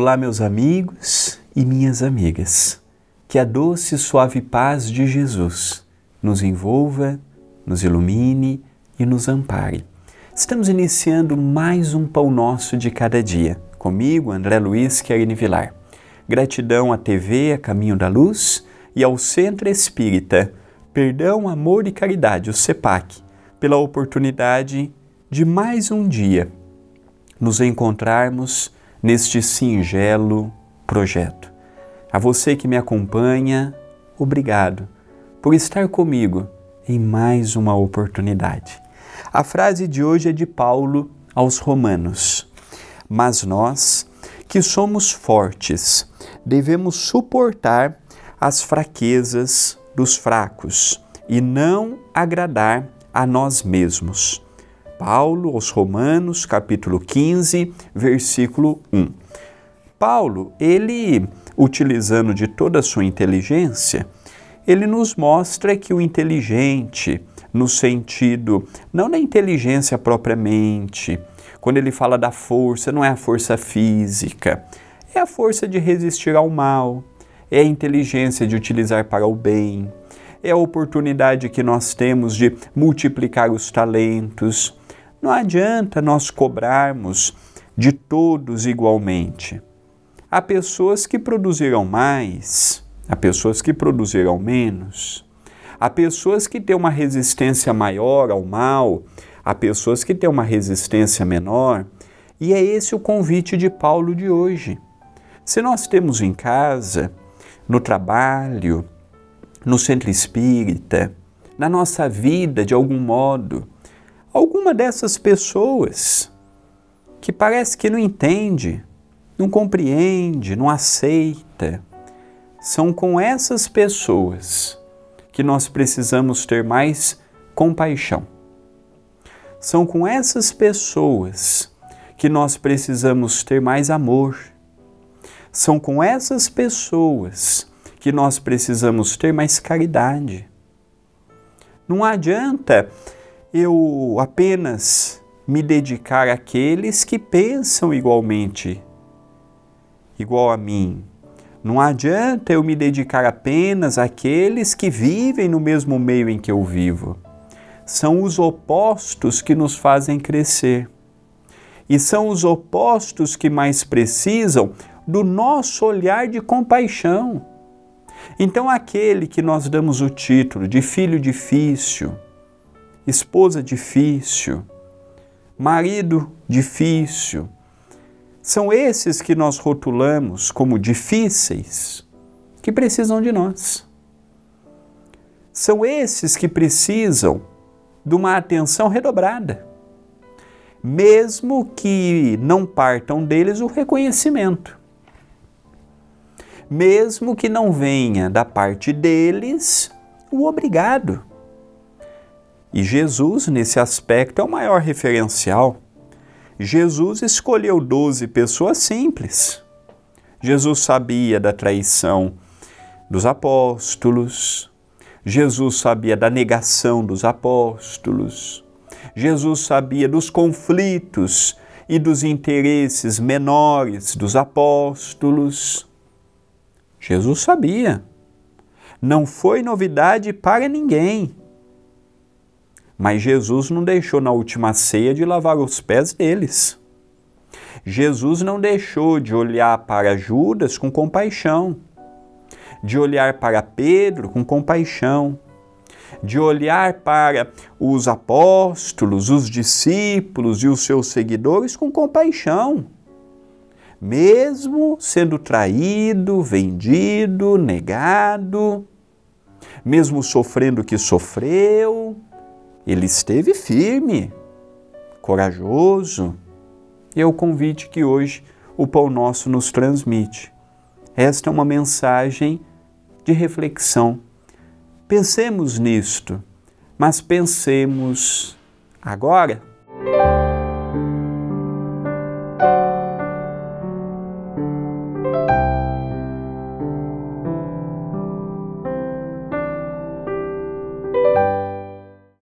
Olá, meus amigos e minhas amigas. Que a doce e suave paz de Jesus nos envolva, nos ilumine e nos ampare. Estamos iniciando mais um Pão Nosso de cada dia. Comigo, André Luiz Querini Vilar. Gratidão à TV A Caminho da Luz e ao Centro Espírita Perdão, Amor e Caridade, o CEPAC, pela oportunidade de mais um dia nos encontrarmos neste singelo projeto. A você que me acompanha, obrigado por estar comigo em mais uma oportunidade. A frase de hoje é de Paulo aos Romanos. Mas nós, que somos fortes, devemos suportar as fraquezas dos fracos e não agradar a nós mesmos. Paulo aos Romanos, capítulo 15, versículo 1. Paulo, ele, utilizando de toda a sua inteligência, ele nos mostra que o inteligente, no sentido não da inteligência propriamente, quando ele fala da força, não é a força física, é a força de resistir ao mal, é a inteligência de utilizar para o bem, é a oportunidade que nós temos de multiplicar os talentos, não adianta nós cobrarmos de todos igualmente. Há pessoas que produzirão mais, há pessoas que produzirão menos. Há pessoas que têm uma resistência maior ao mal, há pessoas que têm uma resistência menor, e é esse o convite de Paulo de hoje. Se nós temos em casa, no trabalho, no centro espírita, na nossa vida de algum modo, alguma dessas pessoas que parece que não entende, não compreende, não aceita. São com essas pessoas que nós precisamos ter mais compaixão. São com essas pessoas que nós precisamos ter mais amor. São com essas pessoas que nós precisamos ter mais caridade. Não adianta eu apenas me dedicar àqueles que pensam igualmente, igual a mim. Não adianta eu me dedicar apenas àqueles que vivem no mesmo meio em que eu vivo. São os opostos que nos fazem crescer. E são os opostos que mais precisam do nosso olhar de compaixão. Então, aquele que nós damos o título de filho difícil, esposa difícil, marido difícil. São esses que nós rotulamos como difíceis que precisam de nós. São esses que precisam de uma atenção redobrada, mesmo que não partam deles o reconhecimento, mesmo que não venha da parte deles o obrigado. E Jesus, nesse aspecto, é o maior referencial. Jesus escolheu doze pessoas simples. Jesus sabia da traição dos apóstolos, Jesus sabia da negação dos apóstolos, Jesus sabia dos conflitos e dos interesses menores dos apóstolos. Jesus sabia. Não foi novidade para ninguém. Mas Jesus não deixou na última ceia de lavar os pés deles. Jesus não deixou de olhar para Judas com compaixão, de olhar para Pedro com compaixão, de olhar para os apóstolos, os discípulos e os seus seguidores com compaixão. Mesmo sendo traído, vendido, negado, mesmo sofrendo o que sofreu, ele esteve firme, corajoso. E é o convite que hoje o Pão Nosso nos transmite. Esta é uma mensagem de reflexão. Pensemos nisto, mas pensemos agora.